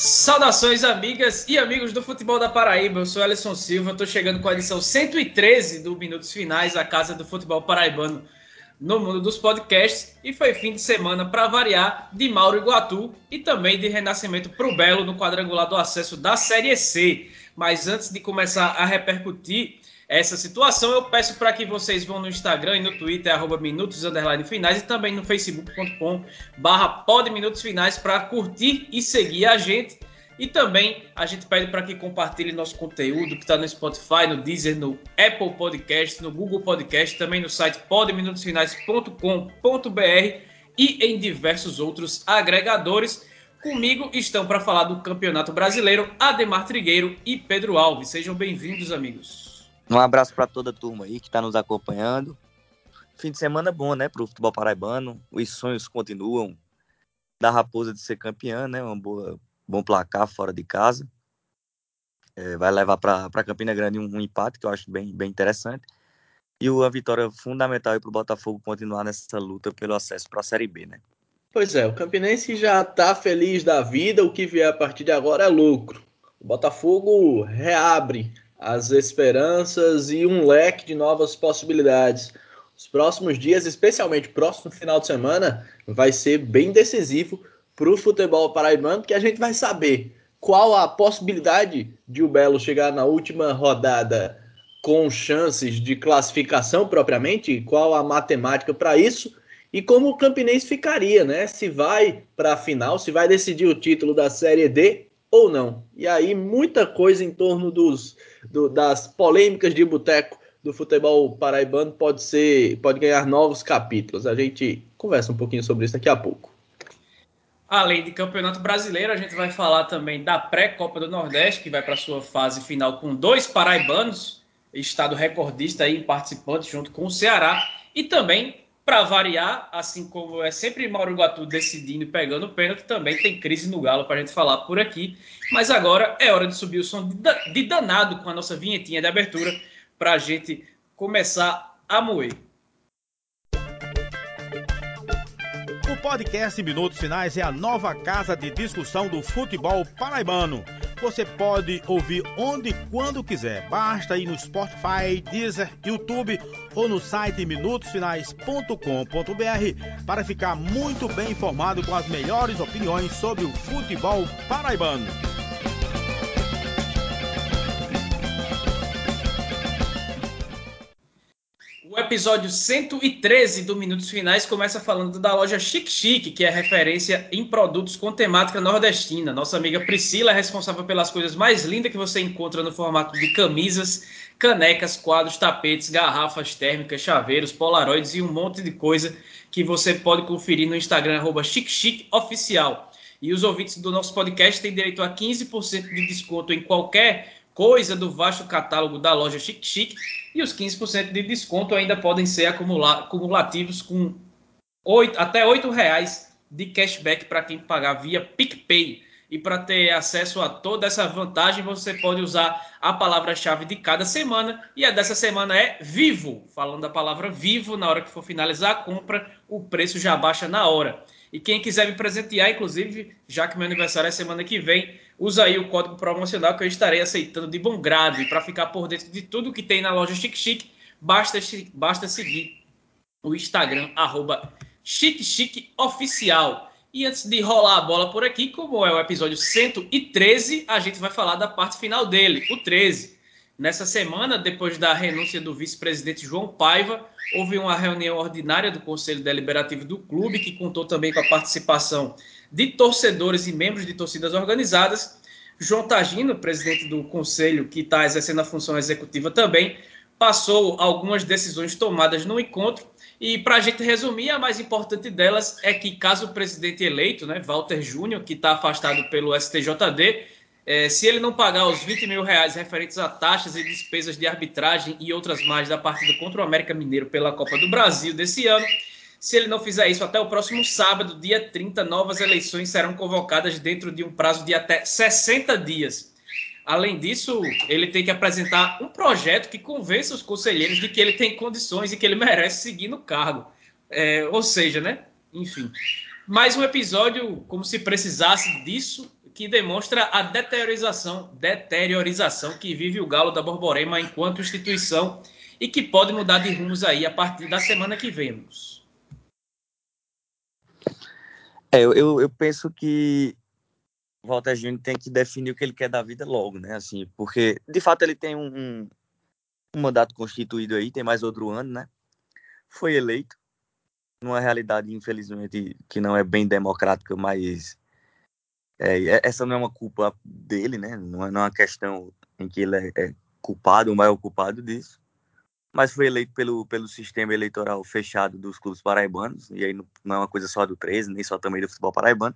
Saudações, amigas e amigos do futebol da Paraíba. Eu sou Alisson Silva, estou chegando com a edição 113 do Minutos Finais, a casa do futebol paraibano no mundo dos podcasts. E foi fim de semana, para variar, de Mauro Iguatu e também de renascimento para o Belo no quadrangular do acesso da Série C. Mas antes de começar a repercutir essa situação, eu peço para que vocês vão no Instagram e no Twitter, arroba Minutos Finais, e também no facebook.com barra Minutos Finais para curtir e seguir a gente. E também a gente pede para que compartilhe nosso conteúdo que está no Spotify, no Deezer, no Apple Podcast, no Google Podcast, também no site podminutosfinais.com.br e em diversos outros agregadores. Comigo estão para falar do Campeonato Brasileiro Ademar Trigueiro e Pedro Alves. Sejam bem-vindos, amigos. Um abraço para toda a turma aí que está nos acompanhando. Fim de semana bom, né, para o futebol paraibano. Os sonhos continuam da Raposa de ser campeã, né? Um boa, bom placar fora de casa. É, vai levar para Campina Grande um, um, empate que eu acho bem, bem interessante. E uma vitória fundamental para o Botafogo continuar nessa luta pelo acesso para a Série B, né? Pois é, o Campinense já está feliz da vida, o que vier a partir de agora é lucro. O Botafogo reabre as esperanças e um leque de novas possibilidades. Os próximos dias, especialmente próximo final de semana, vai ser bem decisivo para o futebol paraibano, que a gente vai saber qual a possibilidade de o Belo chegar na última rodada com chances de classificação propriamente, qual a matemática para isso e como o Campinense ficaria, né? Se vai para a final, se vai decidir o título da Série D ou não. E aí muita coisa em torno dos, do, das polêmicas de boteco do futebol paraibano pode ser, pode ganhar novos capítulos. A gente conversa um pouquinho sobre isso daqui a pouco. Além de Campeonato Brasileiro, a gente vai falar também da pré-Copa do Nordeste, que vai para sua fase final com dois paraibanos, estado recordista aí em participantes junto com o Ceará, e também para variar, assim como é sempre Mauro Guatu decidindo e pegando o pênalti, também tem crise no Galo para a gente falar por aqui. Mas agora é hora de subir o som de danado com a nossa vinhetinha de abertura para a gente começar a moer. O podcast Minutos Finais é a nova casa de discussão do futebol paraibano você pode ouvir onde e quando quiser. Basta ir no Spotify, Deezer, YouTube ou no site minutosfinais.com.br para ficar muito bem informado com as melhores opiniões sobre o futebol paraibano. O episódio 113 do Minutos Finais começa falando da loja Chic Chic, que é referência em produtos com temática nordestina. Nossa amiga Priscila é responsável pelas coisas mais lindas que você encontra no formato de camisas, canecas, quadros, tapetes, garrafas térmicas, chaveiros, polaroids e um monte de coisa que você pode conferir no Instagram, arroba. E os ouvintes do nosso podcast têm direito a 15% de desconto em qualquer coisa do vasto catálogo da loja Chic Chic e os 15% de desconto ainda podem ser acumulativos com 8, até R$ reais de cashback para quem pagar via PicPay. E para ter acesso a toda essa vantagem, você pode usar a palavra-chave de cada semana. E a dessa semana é vivo. Falando a palavra vivo, na hora que for finalizar a compra, o preço já baixa na hora. E quem quiser me presentear, inclusive, já que meu aniversário é semana que vem, usa aí o código promocional que eu estarei aceitando de bom grado. E para ficar por dentro de tudo que tem na loja Chic Chic, basta, basta seguir o Instagram, arroba Chic Oficial. E antes de rolar a bola por aqui, como é o episódio 113, a gente vai falar da parte final dele, o 13. Nessa semana, depois da renúncia do vice-presidente João Paiva, houve uma reunião ordinária do Conselho Deliberativo do clube, que contou também com a participação de torcedores e membros de torcidas organizadas. João Tagino, presidente do conselho, que está exercendo a função executiva também, passou algumas decisões tomadas no encontro. E para a gente resumir, a mais importante delas é que, caso o presidente eleito, né, Walter Júnior, que está afastado pelo STJD, é, se ele não pagar os 20 mil reais referentes a taxas e despesas de arbitragem e outras mais da partida contra o América Mineiro pela Copa do Brasil desse ano, se ele não fizer isso até o próximo sábado, dia 30, novas eleições serão convocadas dentro de um prazo de até 60 dias. Além disso, ele tem que apresentar um projeto que convença os conselheiros de que ele tem condições e que ele merece seguir no cargo. É, ou seja, né? Enfim. Mais um episódio, como se precisasse disso, que demonstra a deteriorização, deteriorização que vive o Galo da Borborema enquanto instituição e que pode mudar de rumos aí a partir da semana que vemos. É, eu, eu penso que Walter Júnior tem que definir o que ele quer da vida logo, né? Assim, porque de fato ele tem um, um, um mandato constituído aí, tem mais outro ano, né? Foi eleito numa realidade, infelizmente, que não é bem democrática, mas é, é, essa não é uma culpa dele, né? Não é, não é uma questão em que ele é, é culpado, o maior culpado disso. Mas foi eleito pelo, pelo sistema eleitoral fechado dos clubes paraibanos, e aí não, é uma coisa só do 13, nem só também do futebol paraibano.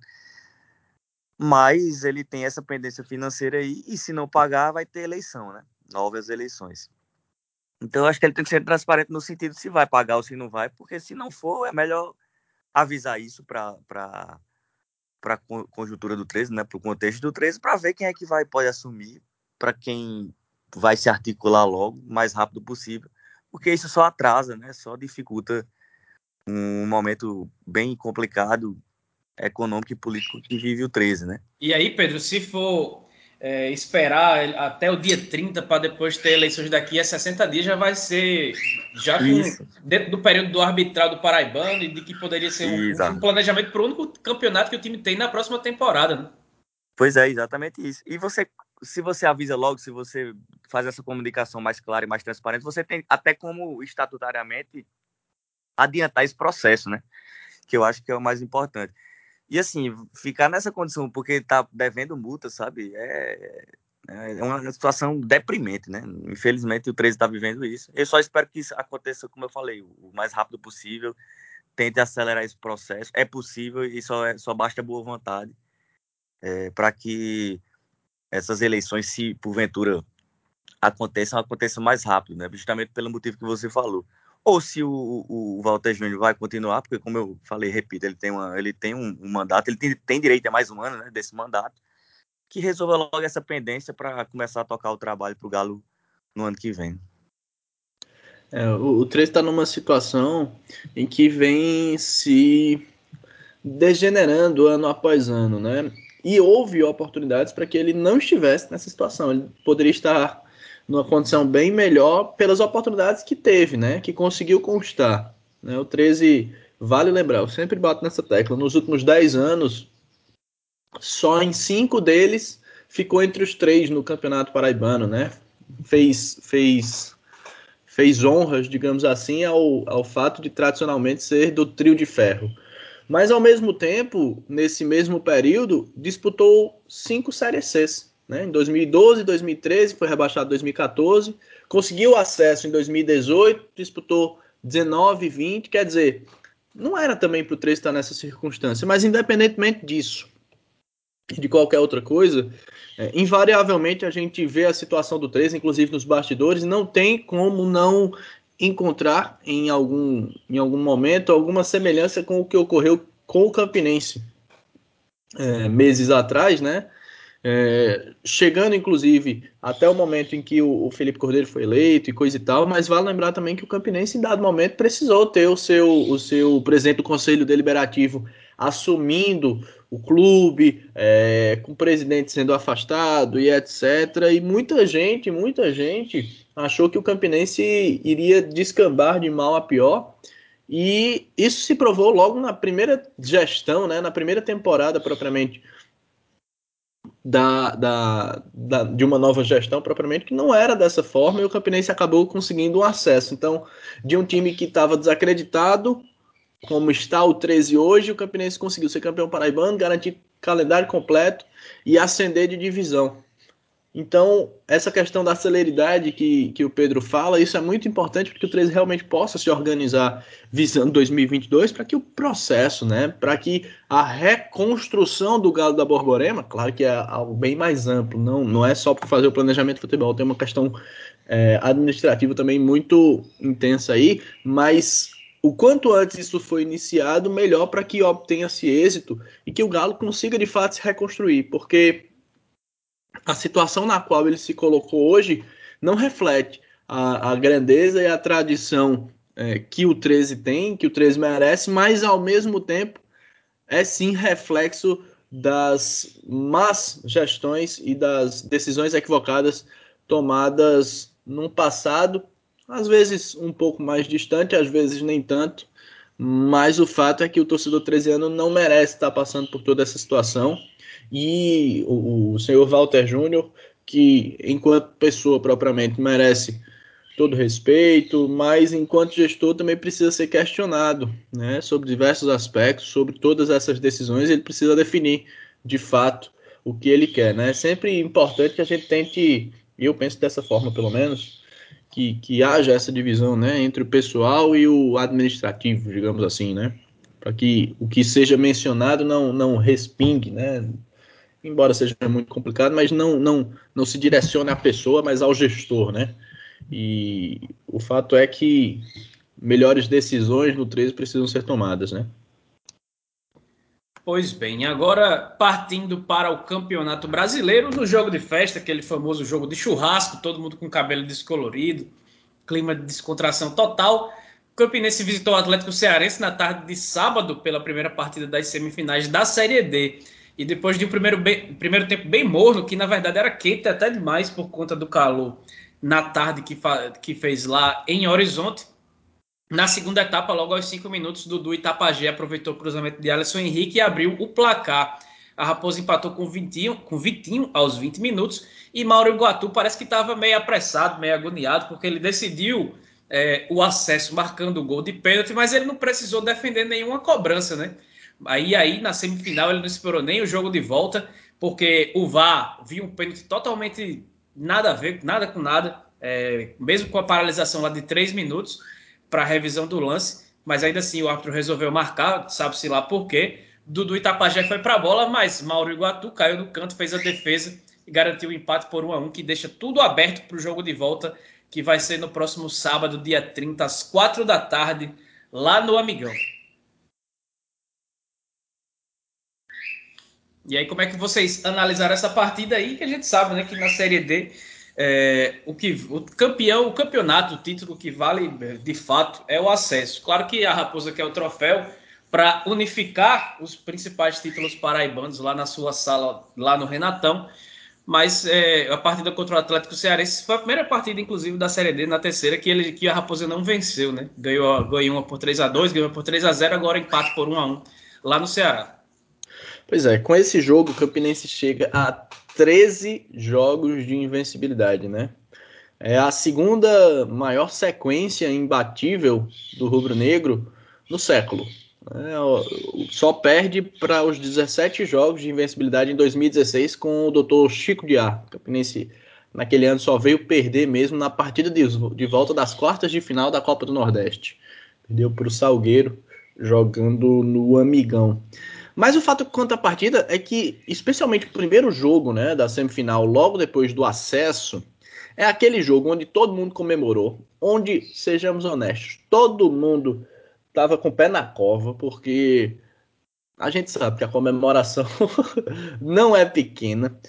Mas ele tem essa pendência financeira aí, e se não pagar, vai ter eleição, né? Novas eleições. Então, acho que ele tem que ser transparente no sentido se vai pagar ou se não vai, porque se não for, é melhor avisar isso para para a conjuntura do 13, né, para o contexto do 13, para ver quem é que vai pode assumir, para quem vai se articular logo, mais rápido possível, porque isso só atrasa, né, só dificulta um momento bem complicado econômico e político que vive o 13, né? E aí, Pedro, se for é, esperar até o dia 30 para depois ter eleições daqui a 60 dias já vai ser já com, dentro do período do arbitral do Paraibano e de que poderia ser um, um planejamento para o único campeonato que o time tem na próxima temporada. Né? Pois é, exatamente isso. E você, se você avisa logo, se você faz essa comunicação mais clara e mais transparente, você tem até como estatutariamente adiantar esse processo, né? Que eu acho que é o mais importante. E assim, ficar nessa condição porque tá devendo multa, sabe? É, é uma situação deprimente, né? Infelizmente o 13 está vivendo isso. Eu só espero que isso aconteça, como eu falei, o mais rápido possível. Tente acelerar esse processo. É possível e só, é, só basta boa vontade é, para que essas eleições, se porventura aconteçam, aconteçam mais rápido, né? Justamente pelo motivo que você falou ou se o, o Walter Júnior vai continuar, porque como eu falei, repito, ele tem, uma, ele tem um, um mandato, ele tem, tem, direito a mais um ano né, desse mandato, que resolva logo essa pendência para começar a tocar o trabalho para o Galo no ano que vem. É, o, o 3 está numa situação em que vem se degenerando ano após ano, né? E houve oportunidades para que ele não estivesse nessa situação. Ele poderia estar numa condição bem melhor pelas oportunidades que teve, né? Que conseguiu conquistar. Né? O 13, vale lembrar, eu sempre bato nessa tecla, nos últimos 10 anos, só em cinco deles ficou entre os três no Campeonato Paraibano, né? Fez, fez, fez honras, digamos assim, ao, ao fato de tradicionalmente ser do trio de ferro. Mas ao mesmo tempo, nesse mesmo período, disputou cinco Séries Cs. Né? Em 2012, 2013, foi rebaixado em 2014, conseguiu acesso em 2018, disputou 19, 20, quer dizer, não era também para o 13 estar nessa circunstância, mas independentemente disso e de qualquer outra coisa, é, invariavelmente a gente vê a situação do 13, inclusive nos bastidores, não tem como não encontrar em algum, em algum momento alguma semelhança com o que ocorreu com o Campinense é, meses atrás, né? É, chegando, inclusive, até o momento em que o, o, Felipe Cordeiro foi eleito e coisa e tal, mas vale lembrar também que o Campinense, em dado momento, precisou ter o seu, o seu presidente do Conselho Deliberativo assumindo o clube, é, com o presidente sendo afastado e etc. E muita gente, muita gente achou que o Campinense iria descambar de mal a pior. E isso se provou logo na primeira gestão, né, na primeira temporada propriamente da, da, da, de uma nova gestão propriamente, que não era dessa forma, e o Campinense acabou conseguindo um acesso. Então, de um time que estava desacreditado, como está o 13 hoje, o Campinense conseguiu ser campeão paraibano, garantir calendário completo e ascender de divisão. Então, essa questão da celeridade que, que o Pedro fala, isso é muito importante para que o 13 realmente possa se organizar visando 2022 para que o processo, né, para que a reconstrução do Galo da Borborema, claro que é algo bem mais amplo, não, não é só para fazer o planejamento de futebol, tem uma questão é, administrativa também muito intensa aí, mas o quanto antes isso foi iniciado, melhor para que obtenha-se êxito e que o Galo consiga de fato se reconstruir, porque a situação na qual ele se colocou hoje não reflete a, a grandeza e a tradição é, que o 13 tem, que o 13 merece, mas ao mesmo tempo é sim reflexo das más gestões e das decisões equivocadas tomadas num passado, às vezes um pouco mais distante, às vezes nem tanto, mas o fato é que o torcedor 13 ano não merece estar passando por toda essa situação e o, o senhor Walter Júnior, que enquanto pessoa propriamente merece todo respeito, mas enquanto gestor também precisa ser questionado, né, sobre diversos aspectos, sobre todas essas decisões, ele precisa definir de fato o que ele quer, né? É sempre importante que a gente tente, eu penso dessa forma pelo menos, que, que haja essa divisão, né, entre o pessoal e o administrativo, digamos assim, né, para que o que seja mencionado não não respingue, né, embora seja muito complicado, mas não não não se direcione à pessoa, mas ao gestor, né? E o fato é que melhores decisões no 13 precisam ser tomadas, né? Pois bem, agora partindo para o Campeonato Brasileiro, no jogo de festa, aquele famoso jogo de churrasco, todo mundo com cabelo descolorido, clima de descontração total. O Campinense visitou o Atlético Cearense na tarde de sábado pela primeira partida das semifinais da Série D. E depois de um primeiro, bem, primeiro tempo bem morno, que na verdade era quente até demais por conta do calor na tarde que, que fez lá em Horizonte. Na segunda etapa, logo aos cinco minutos, Dudu Itapajé aproveitou o cruzamento de Alisson Henrique e abriu o placar. A Raposa empatou com Vitinho, com Vitinho aos 20 minutos e Mauro Iguatu parece que estava meio apressado, meio agoniado, porque ele decidiu é, o acesso marcando o gol de pênalti, mas ele não precisou defender nenhuma cobrança, né? Aí, aí na semifinal ele não esperou nem o jogo de volta, porque o VAR viu um pênalti totalmente nada a ver, nada com nada, é, mesmo com a paralisação lá de três minutos para revisão do lance, mas ainda assim o árbitro resolveu marcar, sabe-se lá por quê. Dudu Itapajé foi para a bola, mas Mauro Iguatu caiu no canto, fez a defesa e garantiu o empate por 1 a 1 que deixa tudo aberto para o jogo de volta, que vai ser no próximo sábado, dia 30, às 4 da tarde, lá no Amigão. E aí, como é que vocês analisaram essa partida aí? Que a gente sabe, né, que na Série D é, o que o campeão, o campeonato, o título que vale de fato é o acesso. Claro que a Raposa quer o troféu para unificar os principais títulos paraibanos lá na sua sala, lá no Renatão. Mas é, a partida contra o Atlético Cearense foi a primeira partida, inclusive, da Série D, na terceira, que, ele, que a Raposa não venceu, né? Ganhou, ganhou uma por 3 a 2 ganhou por 3 a 0 agora empate por 1 a 1 lá no Ceará. Pois é, com esse jogo o Campinense chega a 13 jogos de invencibilidade, né? É a segunda maior sequência imbatível do rubro-negro no século. É, só perde para os 17 jogos de invencibilidade em 2016 com o Dr. Chico. O Campinense naquele ano só veio perder mesmo na partida de, de volta das quartas de final da Copa do Nordeste. Perdeu para o Salgueiro jogando no Amigão. Mas o fato quanto à partida é que, especialmente o primeiro jogo né, da semifinal, logo depois do acesso, é aquele jogo onde todo mundo comemorou, onde, sejamos honestos, todo mundo estava com o pé na cova, porque a gente sabe que a comemoração não é pequena.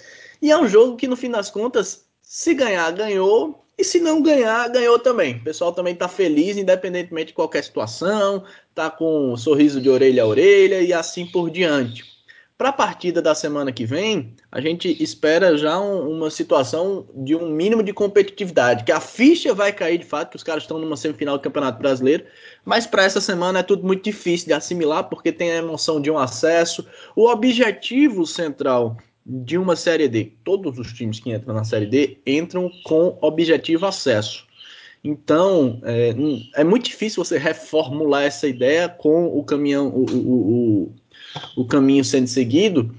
E é um jogo que, no fim das contas, se ganhar, ganhou. E se não ganhar, ganhou também. O pessoal também está feliz, independentemente de qualquer situação, tá com um sorriso de orelha a orelha e assim por diante. Para a partida da semana que vem, a gente espera já um, uma situação de um mínimo de competitividade, que a ficha vai cair de fato, que os caras estão numa semifinal do Campeonato Brasileiro, mas para essa semana é tudo muito difícil de assimilar, porque tem a emoção de um acesso. O objetivo central de uma Série D. Todos os times que entram na Série D entram com objetivo acesso. Então, é, é muito difícil você reformular essa ideia com o caminhão, o, o, o, o caminho sendo seguido,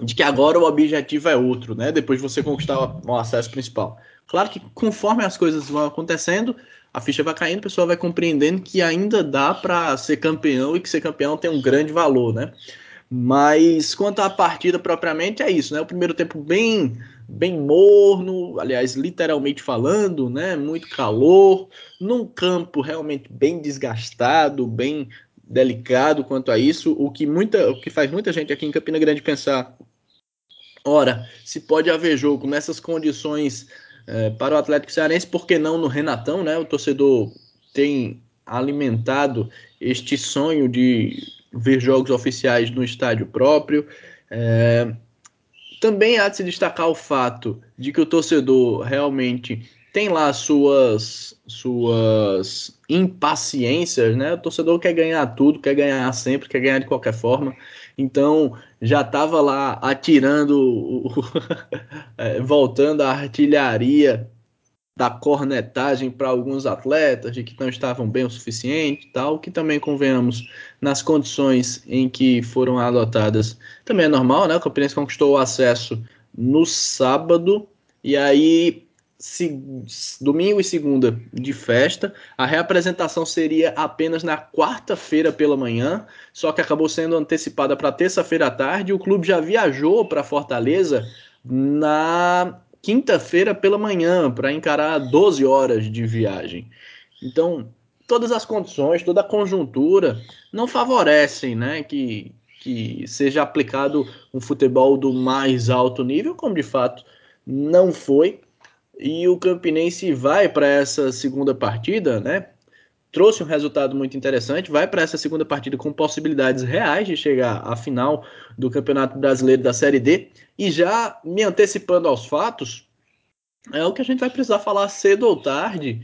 de que agora o objetivo é outro, né? Depois de você conquistar o acesso principal. Claro que conforme as coisas vão acontecendo, a ficha vai caindo, a pessoa vai compreendendo que ainda dá para ser campeão e que ser campeão tem um grande valor, né? Mas quanto à partida propriamente, é isso, né? O primeiro tempo bem bem morno, aliás, literalmente falando, né? Muito calor, num campo realmente bem desgastado, bem delicado quanto a isso, o que muita, o que faz muita gente aqui em Campina Grande pensar, ora, se pode haver jogo nessas condições é, para o Atlético Cearense, por que não no Renatão, né? O torcedor tem alimentado este sonho de ver jogos oficiais no estádio próprio. É, também há de se destacar o fato de que o torcedor realmente tem lá suas suas impaciências, né? O torcedor quer ganhar tudo, quer ganhar sempre, quer ganhar de qualquer forma. Então já estava lá atirando, é, voltando a artilharia da cornetagem para alguns atletas de que não estavam bem o suficiente, tal, que também convenhamos nas condições em que foram adotadas. Também é normal, né? O Campinense conquistou o acesso no sábado e aí se, domingo e segunda de festa. A reapresentação seria apenas na quarta-feira pela manhã, só que acabou sendo antecipada para terça-feira à tarde. O clube já viajou para Fortaleza na quinta-feira pela manhã para encarar 12 horas de viagem. Então, todas as condições, toda a conjuntura não favorecem né, que, que seja aplicado um futebol do mais alto nível, como de fato não foi. E o Campinense vai para essa segunda partida, né? Trouxe um resultado muito interessante, vai para essa segunda partida com possibilidades reais de chegar à final do Campeonato Brasileiro da Série D e já me antecipando aos fatos, é o que a gente vai precisar falar cedo ou tarde,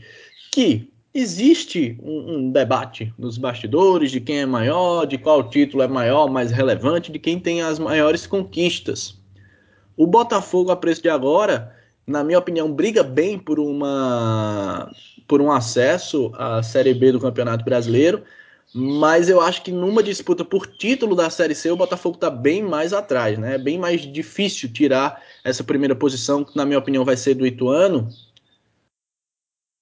que existe um, um, debate nos bastidores de quem é maior, de qual título é maior, mais relevante, de quem tem as maiores conquistas. O Botafogo, a preço de agora, na minha opinião, briga bem por uma por um acesso à Série B do Campeonato Brasileiro, mas eu acho que numa disputa por título da Série C, o Botafogo está bem mais atrás, né? É bem mais difícil tirar essa primeira posição, que na minha opinião vai ser do Ituano,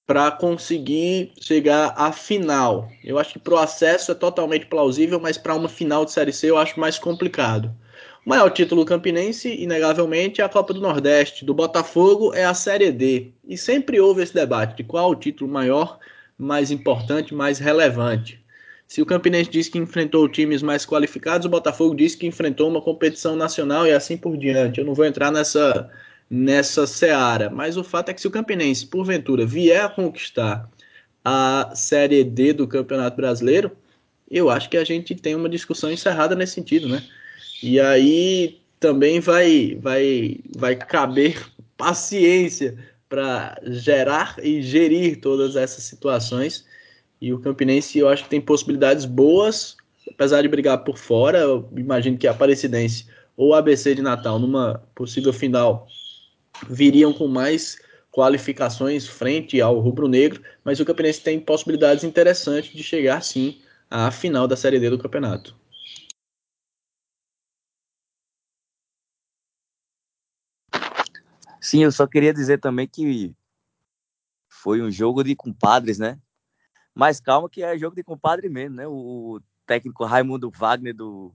para conseguir chegar à final. Eu acho que para o acesso é totalmente plausível, mas para uma final de Série C eu acho mais complicado. O maior título campinense, inegavelmente, é a Copa do Nordeste. Do Botafogo é a Série D. E sempre houve esse debate de qual o título maior, mais importante, mais relevante. Se o Campinense diz que enfrentou times mais qualificados, o Botafogo diz que enfrentou uma competição nacional e assim por diante. Eu não vou entrar nessa, nessa seara, mas o fato é que se o Campinense, porventura, vier a conquistar a Série D do Campeonato Brasileiro, eu acho que a gente tem uma discussão encerrada nesse sentido, né? E aí também vai, vai, vai caber paciência para gerar e gerir todas essas situações e o Campinense eu acho que tem possibilidades boas, apesar de brigar por fora. Eu imagino que a Aparecidense ou a ABC de Natal, numa possível final, viriam com mais qualificações frente ao rubro-negro, mas o Campinense tem possibilidades interessantes de chegar sim à final da Série D do campeonato. Sim, eu só queria dizer também que foi um jogo de compadres, né? Mas calma que é jogo de compadre mesmo, né? O, técnico Raimundo Wagner do,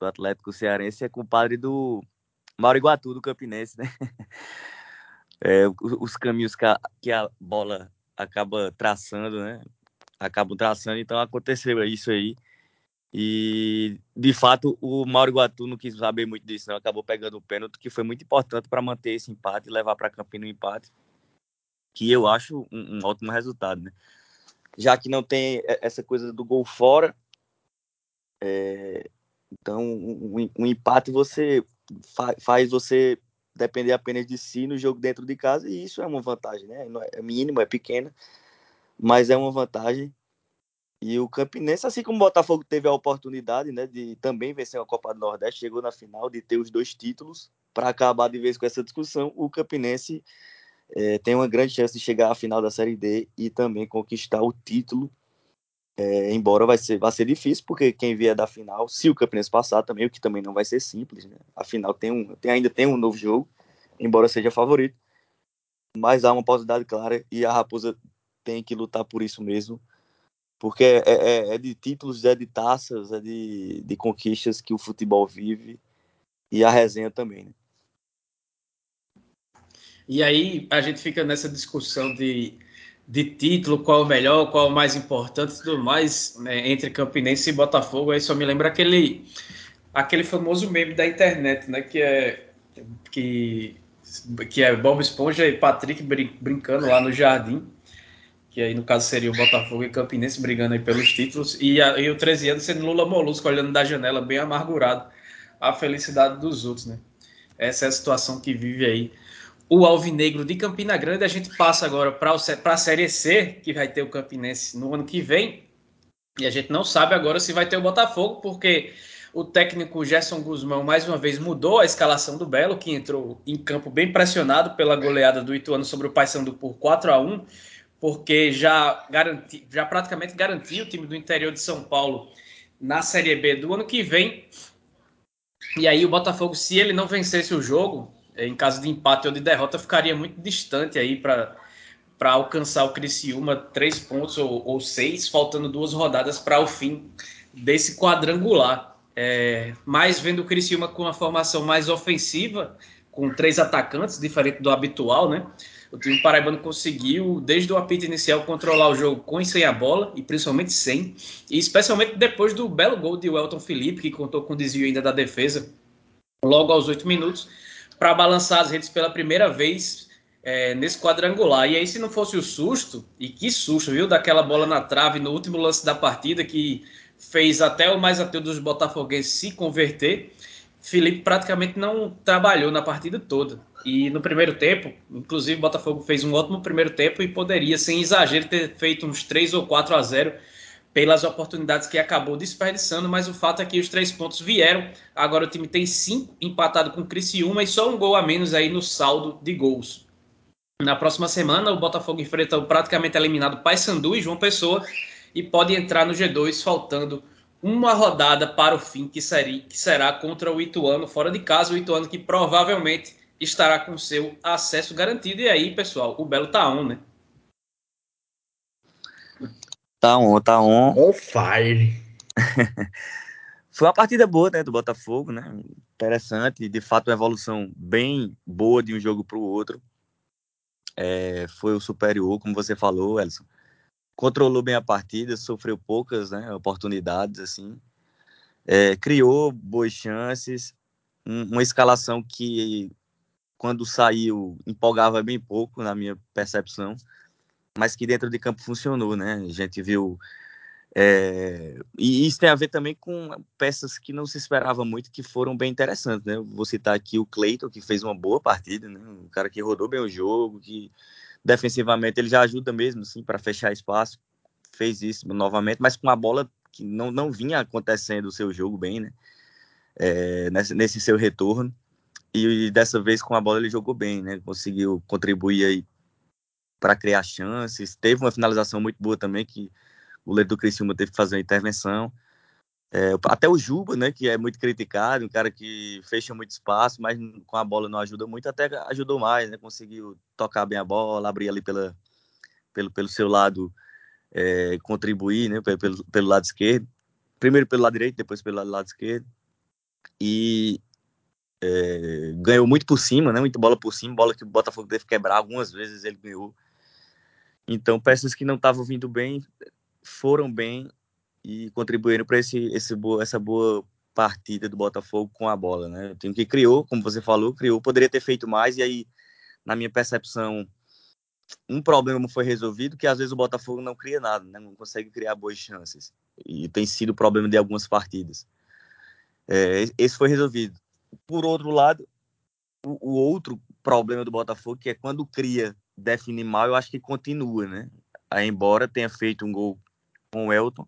do Atlético Cearense é compadre do Mauro Iguatu do Campinense, né? É, os caminhos que a, que a bola acaba traçando, né? Acabam traçando, então aconteceu isso aí. E, de fato, o Mauro Iguatu não quis saber muito disso, não. Acabou pegando o pênalti, que foi muito importante para manter esse empate e levar para Campina o empate, que eu acho um, um ótimo resultado, né? já que não tem essa coisa do gol fora. É, então, um, um, empate você fa faz você depender apenas de si no jogo dentro de casa, e isso é uma vantagem, né? É mínimo, é pequena, mas é uma vantagem. E o Campinense, assim como o Botafogo teve a oportunidade né, de também vencer a Copa do Nordeste, chegou na final de ter os dois títulos, para acabar de vez com essa discussão, o Campinense é, tem uma grande chance de chegar à final da Série D e também conquistar o título. É, embora vai ser, vai ser difícil, porque quem vier da final, se o Campinense passar também, o que também não vai ser simples, né? Afinal, tem um, tem, ainda tem um novo jogo, embora seja favorito. Mas há uma possibilidade clara e a Raposa tem que lutar por isso mesmo. Porque é, é, é de títulos, é de taças, é de, de conquistas que o futebol vive e a resenha também, né? E aí a gente fica nessa discussão de, de título, qual o melhor, qual o mais importante e tudo mais, né, entre Campinense e Botafogo. Aí só me lembra aquele, aquele famoso meme da internet, né? Que é, que, que é Bob Esponja e Patrick brin brincando lá no jardim. Que aí no caso seria o Botafogo e Campinense brigando aí pelos títulos, e, a, e o 13 anos sendo Lula Molusco olhando da janela, bem amargurado, a felicidade dos outros, né? Essa é a situação que vive aí o Alvinegro de Campina Grande. A gente passa agora para a Série C, que vai ter o Campinense no ano que vem, e a gente não sabe agora se vai ter o Botafogo, porque o técnico Gerson Guzmão mais uma vez mudou a escalação do Belo, que entrou em campo bem pressionado pela goleada do Ituano sobre o Paysandu por 4 a 1 porque já, garanti, já praticamente garantiu o time do interior de São Paulo na Série B do ano que vem. E aí o Botafogo, se ele não vencesse o jogo, em caso de empate ou de derrota, ficaria muito distante aí para para alcançar o Criciúma três pontos ou, ou seis, faltando duas rodadas para o fim desse quadrangular. É, mas vendo o Criciúma com uma formação mais ofensiva, com três atacantes, diferente do habitual, né? O time paraibano conseguiu, desde o apito inicial, controlar o jogo com e sem a bola, e principalmente sem, e especialmente depois do belo gol de Welton Felipe, que contou com o desvio ainda da defesa, logo aos oito minutos, para balançar as redes pela primeira vez é, nesse quadrangular. E aí, se não fosse o susto, e que susto, viu, daquela bola na trave no último lance da partida, que fez até o mais ateu dos botafoguenses se converter, Felipe praticamente não trabalhou na partida toda. E no primeiro tempo, inclusive o Botafogo fez um ótimo primeiro tempo e poderia, sem exagero, ter feito uns 3 ou 4 a 0 pelas oportunidades que acabou desperdiçando, mas o fato é que os três pontos vieram. Agora o time tem cinco empatado com o Criciúma e só um gol a menos aí no saldo de gols. Na próxima semana, o Botafogo enfrenta o praticamente eliminado Paysandu e João Pessoa e pode entrar no G2 faltando uma rodada para o fim, que, seria, que será contra o Ituano fora de casa. O Ituano que provavelmente estará com seu acesso garantido. E aí, pessoal, o Belo tá on, né? Tá on, tá on. On fire. Foi uma partida boa, né, do Botafogo, né? Interessante, de fato, uma evolução bem boa de um jogo para o outro. É, foi o superior, como você falou, Elson. Controlou bem a partida, sofreu poucas né, oportunidades, assim. É, criou boas chances, um, uma escalação que quando saiu, empolgava bem pouco, na minha percepção, mas que dentro de campo funcionou, né? A gente viu. É... E isso tem a ver também com peças que não se esperava muito, que foram bem interessantes, né? Vou citar aqui o Cleiton, que fez uma boa partida, né? Um cara que rodou bem o jogo, que defensivamente ele já ajuda mesmo, assim, para fechar espaço. Fez isso novamente, mas com a bola que não, não vinha acontecendo o seu jogo bem, né? É, nesse, nesse seu retorno. E dessa vez com a bola ele jogou bem, né? Conseguiu contribuir aí para criar chances. Teve uma finalização muito boa também que o goleiro do Criciúma teve que fazer uma intervenção. É, até o Juba, né, que é muito criticado, um cara que fecha muito espaço, mas com a bola não ajuda muito, até ajudou mais, né, conseguiu tocar bem a bola, abrir ali pela, pelo, pelo seu lado, é, contribuir, né, pelo, pelo lado esquerdo, primeiro pelo lado direito, depois pelo lado esquerdo, e é, ganhou muito por cima, né? Muita bola por cima, bola que o Botafogo teve que quebrar algumas vezes, ele ganhou. Então, peças que não estavam vindo bem foram bem e contribuíram para esse, esse boa, essa boa partida do Botafogo com a bola, né? O time que criou, como você falou, criou, poderia ter feito mais e aí, na minha percepção, um problema foi resolvido que às vezes o Botafogo não cria nada, né? Não consegue criar boas chances e tem sido o problema de algumas partidas. É, esse foi resolvido. Por outro lado, o, o, outro problema do Botafogo, que é quando cria, define mal, eu acho que continua, né? Aí, embora tenha feito um gol com o Elton,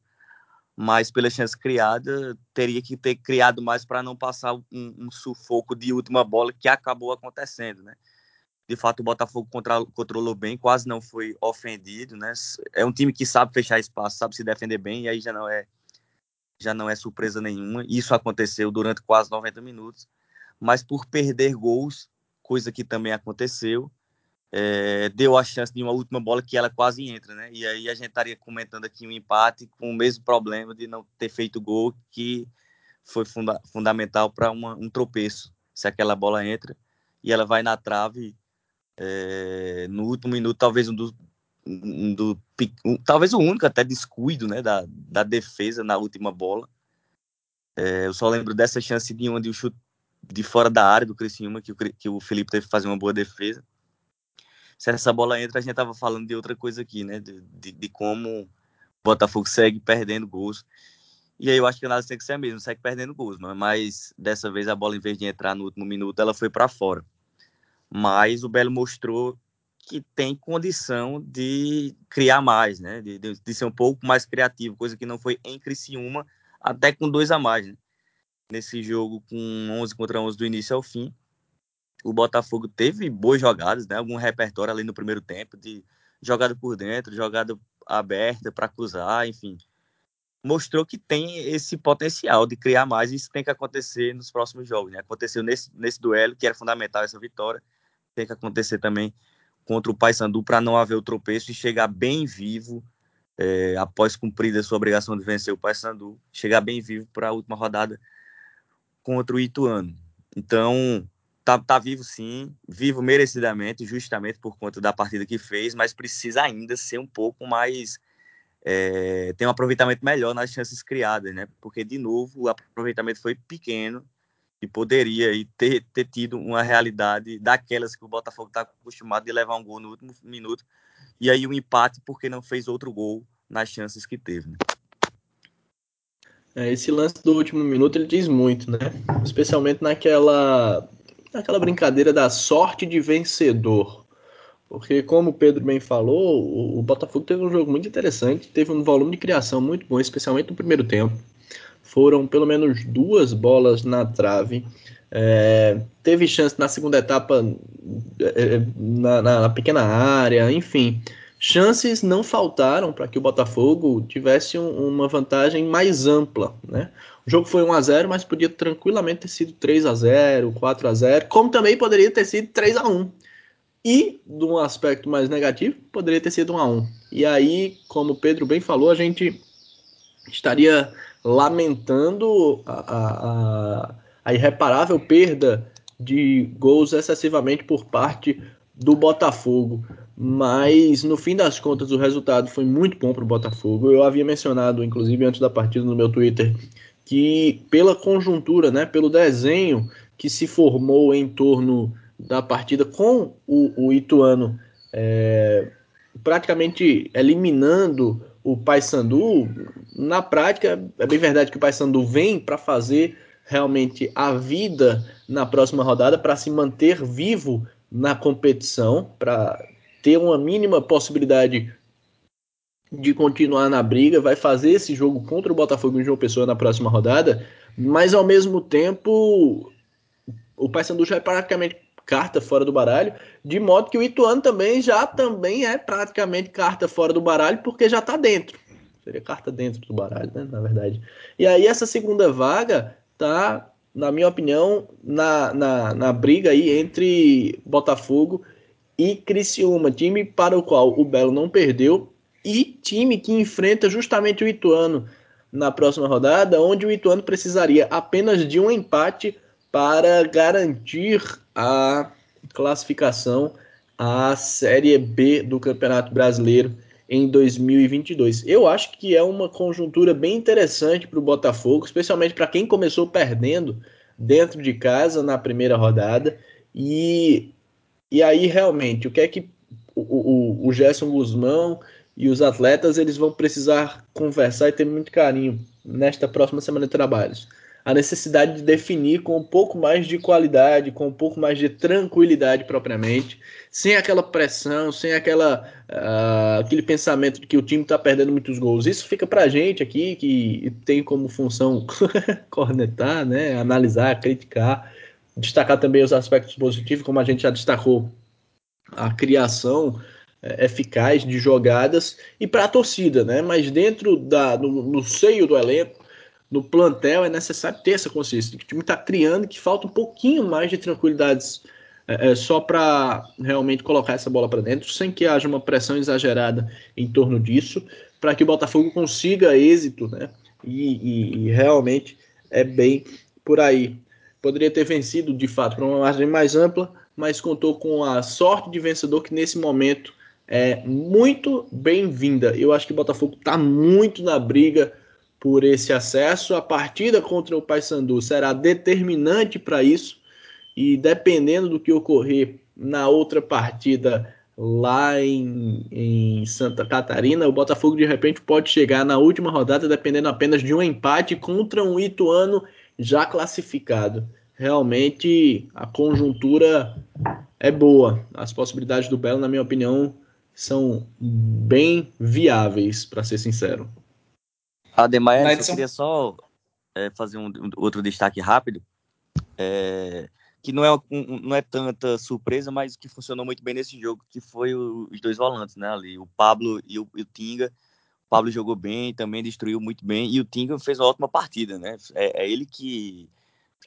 mas pela chance criada, teria que ter criado mais para não passar um, um, sufoco de última bola que acabou acontecendo, né? De fato, o Botafogo controlou bem, quase não foi ofendido, né? É um time que sabe fechar espaço, sabe se defender bem, e aí já não é já não é surpresa nenhuma. Isso aconteceu durante quase 90 minutos, mas por perder gols, coisa que também aconteceu, é, deu a chance de uma última bola que ela quase entra, né? E aí a gente estaria comentando aqui um empate com o mesmo problema de não ter feito gol, que foi funda fundamental para um tropeço. Se aquela bola entra e ela vai na trave é, no último minuto, talvez um dos, do talvez o único até descuido né, da, da defesa na última bola. É, eu só lembro dessa chance de onde o chute de fora da área do Criciúma, que o, que o Felipe teve que fazer uma boa defesa. se essa bola entra, a gente tava falando de outra coisa aqui, né? De, de, de como o Botafogo segue perdendo gols. E aí eu acho que a análise tem que ser a mesma, segue perdendo gols, mas dessa vez a bola, em vez de entrar no último minuto, ela foi para fora. Mas o Belo mostrou que tem condição de criar mais, né? De, de, de, ser um pouco mais criativo, coisa que não foi em Criciúma, até com dois a mais, né? Nesse jogo com 11 contra 11 do início ao fim, o Botafogo teve boas jogadas, né? Algum repertório ali no primeiro tempo de jogada por dentro, jogada aberta para cruzar, enfim. Mostrou que tem esse potencial de criar mais e isso tem que acontecer nos próximos jogos, né? Aconteceu nesse, nesse duelo, que era fundamental essa vitória, tem que acontecer também contra o Paysandu para não haver o tropeço e chegar bem vivo é, após cumprida a sua obrigação de vencer o Paysandu, chegar bem vivo para a última rodada contra o Ituano. Então, tá, tá vivo sim, vivo merecidamente, justamente por conta da partida que fez, mas precisa ainda ser um pouco mais é, tem um aproveitamento melhor nas chances criadas, né? Porque de novo o aproveitamento foi pequeno e poderia aí, ter, ter tido uma realidade daquelas que o Botafogo está acostumado de levar um gol no último minuto. E aí um empate porque não fez outro gol nas chances que teve. Né? É, esse lance do último minuto ele diz muito, né? Especialmente naquela, naquela brincadeira da sorte de vencedor. Porque, como o Pedro bem falou, o Botafogo teve um jogo muito interessante, teve um volume de criação muito bom, especialmente no primeiro tempo foram pelo menos duas bolas na trave. É, teve chance na segunda etapa é, é, na, na, na, pequena área, enfim. Chances não faltaram para que o Botafogo tivesse um, uma vantagem mais ampla. Né? O jogo foi 1 a 0 mas podia tranquilamente ter sido 3 a 0 4 a 0 como também poderia ter sido 3 a 1 E, de um aspecto mais negativo, poderia ter sido 1 a 1 E aí, como o Pedro bem falou, a gente estaria lamentando a, a, a irreparável perda de gols excessivamente por parte do Botafogo. Mas no fim das contas o resultado foi muito bom para o Botafogo. Eu havia mencionado, inclusive antes da partida no meu Twitter, que pela conjuntura, né, pelo desenho que se formou em torno da partida com o, o Ituano é, praticamente eliminando o Paysandu, na prática, é bem verdade que o Paysandu vem para fazer realmente a vida na próxima rodada, para se manter vivo na competição, para ter uma mínima possibilidade de continuar na briga, vai fazer esse jogo contra o Botafogo e o João Pessoa na próxima rodada, mas ao mesmo tempo o Paysandu já é praticamente carta fora do baralho, de modo que o Ituano também já também é praticamente carta fora do baralho, porque já está dentro. Seria carta dentro do baralho, né, na verdade. E aí essa segunda vaga tá, na minha opinião, na, na, na briga aí entre Botafogo e Criciúma, time para o qual o Belo não perdeu e time que enfrenta justamente o Ituano na próxima rodada, onde o Ituano precisaria apenas de um empate para garantir a classificação à Série B do Campeonato Brasileiro em 2022. Eu acho que é uma conjuntura bem interessante para o Botafogo, especialmente para quem começou perdendo dentro de casa na primeira rodada. E, e aí, realmente, o que é que o, o, o Gerson Guzmão e os atletas eles vão precisar conversar e ter muito carinho nesta próxima semana de trabalhos? A necessidade de definir com um pouco mais de qualidade, com um pouco mais de tranquilidade propriamente, sem aquela pressão, sem aquela, uh, aquele pensamento de que o time está perdendo muitos gols. Isso fica para a gente aqui, que tem como função cornetar, né, analisar, criticar, destacar também os aspectos positivos, como a gente já destacou, a criação é, eficaz de jogadas e para a torcida, né? Mas dentro da no, no seio do elenco no plantel é necessário ter essa consciência que o time está criando que falta um pouquinho mais de tranquilidades é, é, só para realmente colocar essa bola para dentro, sem que haja uma pressão exagerada em torno disso, para que o Botafogo consiga êxito, né? E, e, e, realmente é bem por aí. Poderia ter vencido de fato para uma margem mais ampla, mas contou com a sorte de vencedor que nesse momento é muito bem-vinda. Eu acho que o Botafogo está muito na briga por esse acesso. A partida contra o Paysandu será determinante para isso e dependendo do que ocorrer na outra partida lá em, em Santa Catarina, o Botafogo de repente pode chegar na última rodada dependendo apenas de um empate contra um Ituano já classificado. Realmente a conjuntura é boa. As possibilidades do Belo, na minha opinião, são bem viáveis, para ser sincero. Ademais, edição... eu queria só é, fazer um, outro destaque rápido. É, que não é, um, não é tanta surpresa, mas que funcionou muito bem nesse jogo, que foi o, os dois volantes, né, ali, o Pablo e o, e o, Tinga. O Pablo jogou bem, também destruiu muito bem, e o Tinga fez uma ótima partida, né? É, é ele que,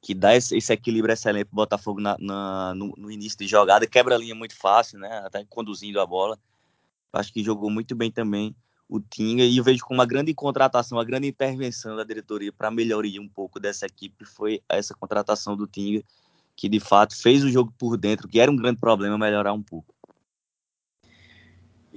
que dá esse, esse equilíbrio excelente pro Botafogo na, na no, no, início de jogada, quebra a linha muito fácil, né? Até conduzindo a bola. Acho que jogou muito bem também o Tinga, e eu vejo como uma grande contratação, uma grande intervenção da diretoria para melhoria um pouco dessa equipe foi essa contratação do Tinga, que de fato fez o jogo por dentro, que era um grande problema, melhorar um pouco.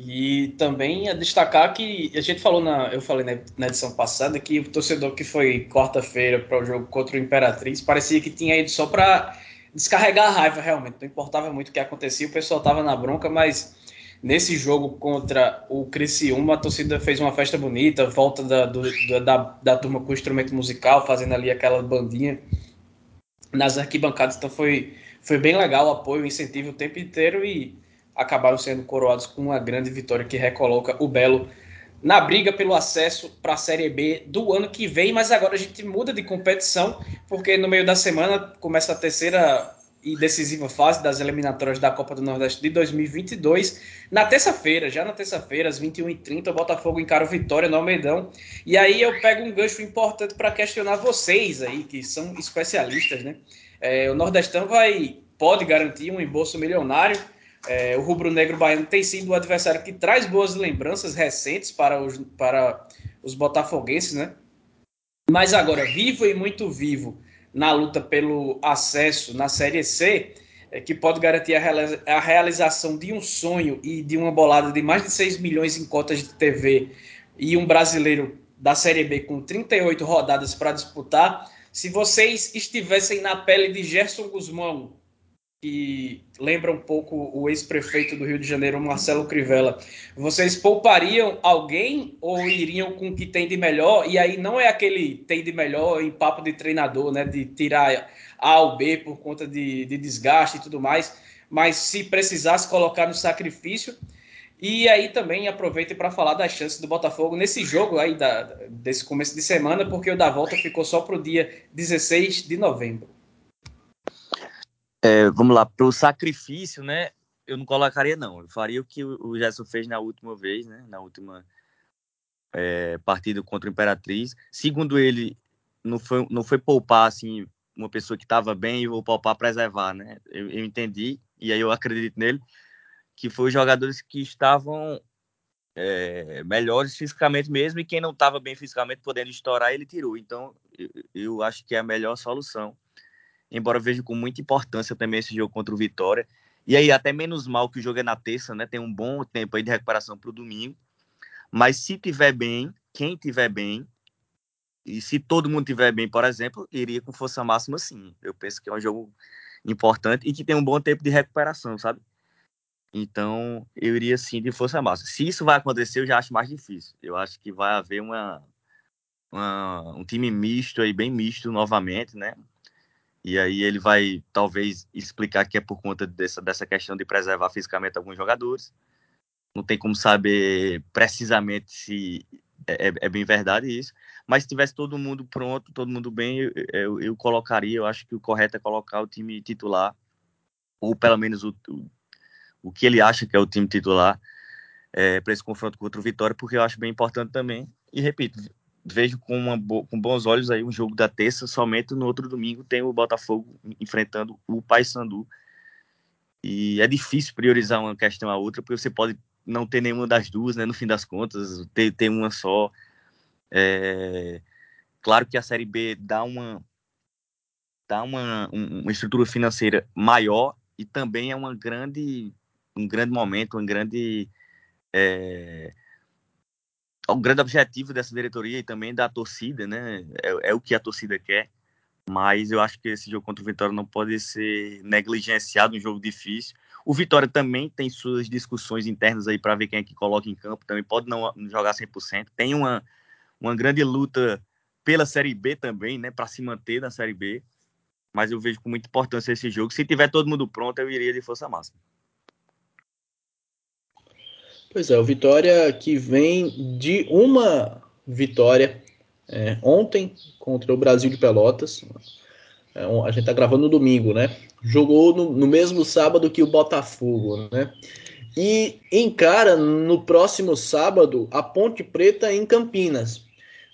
E também a destacar que a gente falou na, eu falei na, edição passada que o torcedor que foi quarta-feira para o jogo contra o Imperatriz parecia que tinha ido só para descarregar a raiva realmente, não importava muito o que acontecia, o pessoal estava na bronca, mas nesse jogo contra o Criciúma a torcida fez uma festa bonita, volta da, do, da, da turma com o instrumento musical, fazendo ali aquela bandinha nas arquibancadas. Então foi, foi bem legal o apoio, o incentivo o tempo inteiro e acabaram sendo coroados com uma grande vitória que recoloca o Belo na briga pelo acesso para a Série B do ano que vem, mas agora a gente muda de competição, porque no meio da semana começa a terceira e decisiva fase das eliminatórias da Copa do Nordeste de 2022. Na terça-feira, já na terça-feira, às 21h30, o Botafogo encara o Vitória no Almeidão. E aí eu pego um gancho importante para questionar vocês aí, que são especialistas, né? É, o Nordestão vai, pode garantir um embolso milionário. É, o Rubro Negro Baiano tem sido o adversário que traz boas lembranças recentes para os, para os botafoguenses, né? Mas agora, vivo e muito vivo na luta pelo acesso na Série C, é, que pode garantir a, realização de um sonho e de uma bolada de mais de 6 milhões em cotas de TV e um brasileiro da Série B com 38 rodadas para disputar. Se vocês estivessem na pele de Gerson Guzmão, que lembra um pouco o ex-prefeito do Rio de Janeiro, Marcelo Crivella. Vocês poupariam alguém ou iriam com o que tem de melhor? E aí não é aquele tem de melhor em papo de treinador, né? De tirar A ou B por conta de, de desgaste e tudo mais. Mas se precisasse colocar no sacrifício. E aí também aproveite para falar das chances do Botafogo nesse jogo aí da, desse começo de semana, porque o da volta ficou só para o dia 16 de novembro. É, vamos lá, para o sacrifício, né? Eu não colocaria, não. Eu faria o que o Gerson fez na última vez, né? Na última é, partida contra o Imperatriz. Segundo ele, não foi, não foi poupar, assim, uma pessoa que estava bem e vou poupar preservar, né? Eu, eu, entendi, e aí eu acredito nele, que foi os jogadores que estavam é, melhores fisicamente mesmo e quem não estava bem fisicamente, podendo estourar, ele tirou. Então, eu, eu acho que é a melhor solução embora eu veja com muita importância também esse jogo contra o Vitória. E aí, até menos mal que o jogo é na terça, né? Tem um bom tempo aí de recuperação para o domingo. Mas se tiver bem, quem tiver bem, e se todo mundo tiver bem, por exemplo, iria com força máxima sim. Eu penso que é um jogo importante e que tem um bom tempo de recuperação, sabe? Então, eu iria sim de força máxima. Se isso vai acontecer, eu já acho mais difícil. Eu acho que vai haver uma, uma um time misto aí, bem misto novamente, né? E aí ele vai talvez explicar que é por conta dessa, dessa questão de preservar fisicamente alguns jogadores. Não tem como saber precisamente se é, é, é bem verdade isso. Mas se tivesse todo mundo pronto, todo mundo bem, eu, eu, eu, colocaria. Eu acho que o correto é colocar o time titular, ou pelo menos o, o, o que ele acha que é o time titular, é, para esse confronto contra o Vitória, porque eu acho bem importante também. E repito, vejo com, uma, com bons olhos aí um jogo da terça, somente no outro domingo tem o Botafogo enfrentando o Paysandu. E é difícil priorizar uma questão a outra, porque você pode não ter nenhuma das duas, né? No fim das contas, ter, ter uma só. É... Claro que a Série B dá uma dá uma, uma estrutura financeira maior e também é uma grande um grande momento, um grande é o grande objetivo dessa diretoria e também da torcida, né? É, é, o que a torcida quer. Mas eu acho que esse jogo contra o Vitória não pode ser negligenciado, um jogo difícil. O Vitória também tem suas discussões internas aí para ver quem é que coloca em campo, também pode não jogar 100%. Tem uma, uma grande luta pela Série B também, né, para se manter na Série B. Mas eu vejo com muita importância esse jogo. Se tiver todo mundo pronto, eu iria de força máxima. Pois é, o Vitória que vem de uma vitória é, ontem contra o Brasil de Pelotas. É, a gente tá gravando no domingo, né? Jogou no, no mesmo sábado que o Botafogo, né? E encara no próximo sábado a Ponte Preta em Campinas.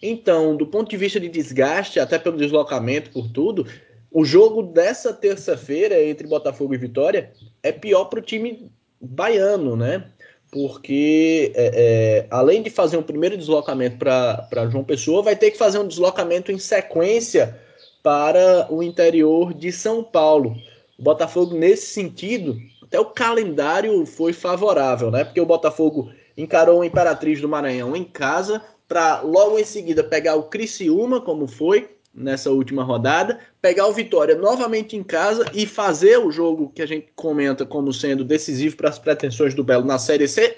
Então, do ponto de vista de desgaste, até pelo deslocamento, por tudo, o jogo dessa terça-feira entre Botafogo e Vitória é pior para o time baiano, né? Porque é, é, além de fazer um primeiro deslocamento para João Pessoa, vai ter que fazer um deslocamento em sequência para o interior de São Paulo. O Botafogo, nesse sentido, até o calendário foi favorável, né? Porque o Botafogo encarou o Imperatriz do Maranhão em casa, para logo em seguida pegar o Criciúma, como foi nessa última rodada, pegar o Vitória novamente em casa e fazer o jogo que a gente comenta como sendo decisivo para as pretensões do Belo na Série C,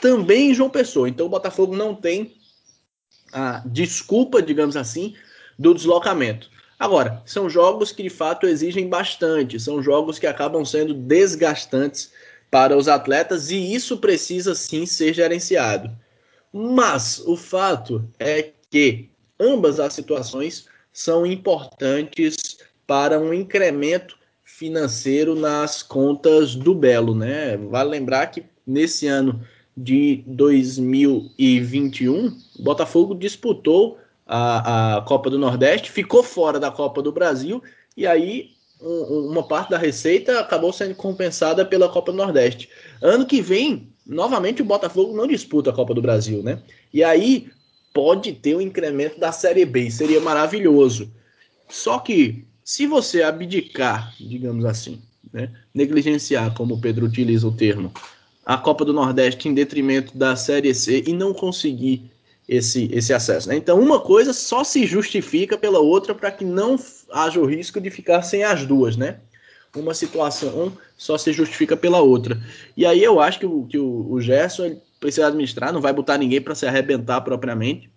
também em João Pessoa. Então o Botafogo não tem a desculpa, digamos assim, do deslocamento. Agora, são jogos que de fato exigem bastante, são jogos que acabam sendo desgastantes para os atletas e isso precisa sim ser gerenciado. Mas o fato é que ambas as situações são importantes para um incremento financeiro nas contas do Belo, né? Vale lembrar que nesse ano de 2021, o Botafogo disputou a, a Copa do Nordeste, ficou fora da Copa do Brasil e aí um, uma parte da receita acabou sendo compensada pela Copa do Nordeste. Ano que vem, novamente o Botafogo não disputa a Copa do Brasil, né? E aí pode ter um incremento da Série B, seria maravilhoso. Só que se você abdicar, digamos assim, né, negligenciar, como o Pedro utiliza o termo, a Copa do Nordeste em detrimento da Série C e não conseguir esse, esse acesso. Né? Então, uma coisa só se justifica pela outra para que não haja o risco de ficar sem as duas, né? Uma situação só se justifica pela outra. E aí eu acho que o, que o, o Gerson precisa administrar, não vai botar ninguém para se arrebentar propriamente,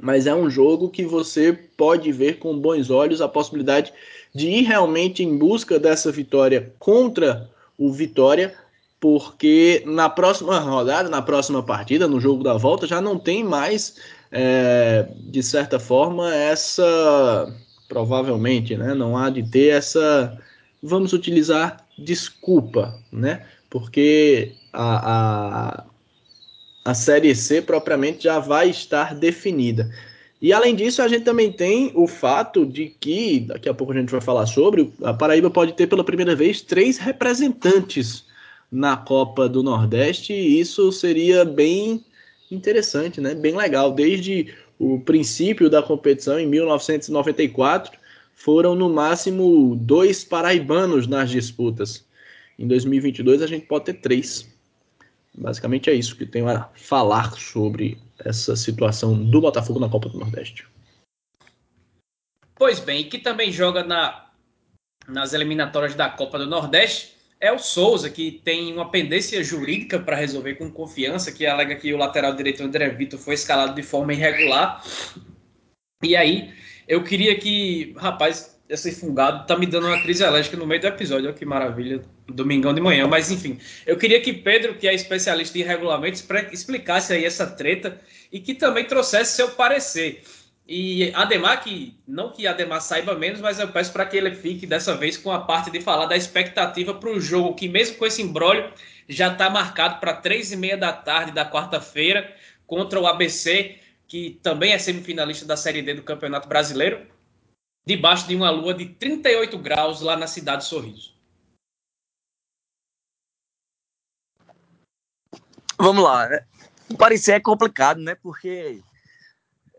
mas é um jogo que você pode ver com bons olhos a possibilidade de ir realmente em busca dessa vitória contra o Vitória porque na próxima rodada, na próxima partida, no jogo da volta, já não tem mais, é, de certa forma, essa. Provavelmente, né? Não há de ter essa. Vamos utilizar desculpa, né? Porque a, a, a Série C propriamente já vai estar definida. E além disso, a gente também tem o fato de que, daqui a pouco a gente vai falar sobre, a Paraíba pode ter pela primeira vez três representantes na Copa do Nordeste, e isso seria bem interessante, né? Bem legal. Desde o princípio da competição, em 1994, foram no máximo dois paraibanos nas disputas. Em 2022 a gente pode ter três. Basicamente é isso que tenho a falar sobre essa situação do Botafogo na Copa do Nordeste. Pois bem, que também joga na, nas eliminatórias da Copa do Nordeste é o Souza, que tem uma pendência jurídica para resolver com confiança, que alega que o lateral direito André Vitor foi escalado de forma irregular. E aí, eu queria que, rapaz, esse fungado tá me dando uma crise alérgica no meio do episódio, olha que maravilha, domingão de manhã, mas enfim, eu queria que Pedro, que é especialista em regulamentos, explicasse aí essa treta e que também trouxesse seu parecer. E Ademar, que não que Ademar saiba menos, mas eu peço para que ele fique dessa vez com a parte de falar da expectativa para o jogo, que mesmo com esse embrólio já está marcado para três e meia da tarde da quarta-feira contra o ABC, que também é semifinalista da Série D do Campeonato Brasileiro, debaixo de uma lua de 38 graus lá na cidade Sorriso. Vamos lá. Né? Parecer é complicado, né? Porque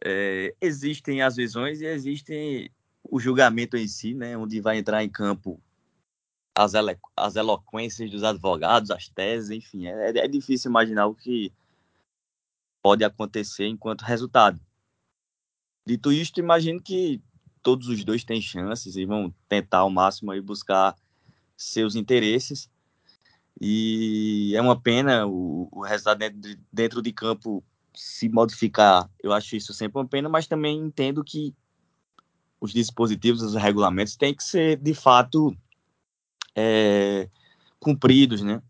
é, existem as visões e existem o julgamento em si, né, onde vai entrar em campo as, elo as eloquências dos advogados, as teses, enfim, é, é difícil imaginar o que pode acontecer enquanto resultado. Dito isto, imagino que todos os dois têm chances e vão tentar ao máximo aí buscar seus interesses. E é uma pena o, o resultado dentro de, dentro de campo se modificar. Eu acho isso sempre uma pena, mas também entendo que os dispositivos, os regulamentos têm que ser de fato é, cumpridos, né?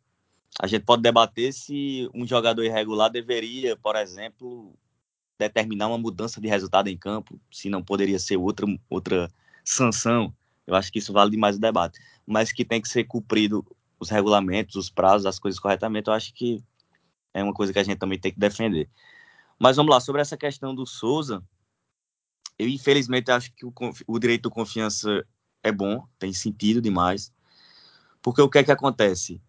A gente pode debater se um jogador irregular deveria, por exemplo, determinar uma mudança de resultado em campo, se não poderia ser outra, outra sanção. Eu acho que isso vale demais o debate. Mas que tem que ser cumprido os regulamentos, os prazos, as coisas corretamente, eu acho que é uma coisa que a gente também tem que defender. Mas vamos lá, sobre essa questão do Souza, eu infelizmente acho que o, o direito de confiança é bom, tem sentido demais, porque o que é que acontece?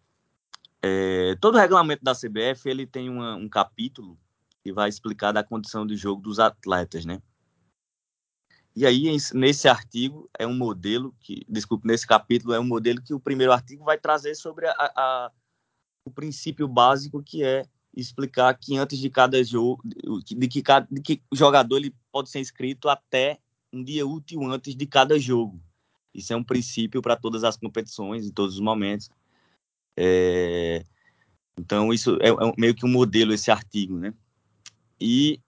É, todo regulamento da CBF ele tem uma, um capítulo que vai explicar da condição de jogo dos atletas, né? E aí, nesse artigo, é um modelo que, desculpe, nesse capítulo, é um modelo que o primeiro artigo vai trazer sobre a, a, o princípio básico que é explicar que antes de cada jogo, de que, cada, de que jogador ele pode ser inscrito até um dia útil antes de cada jogo. Isso é um princípio para todas as competições, em todos os momentos. É, então, isso é, é, meio que um modelo, esse artigo, né? E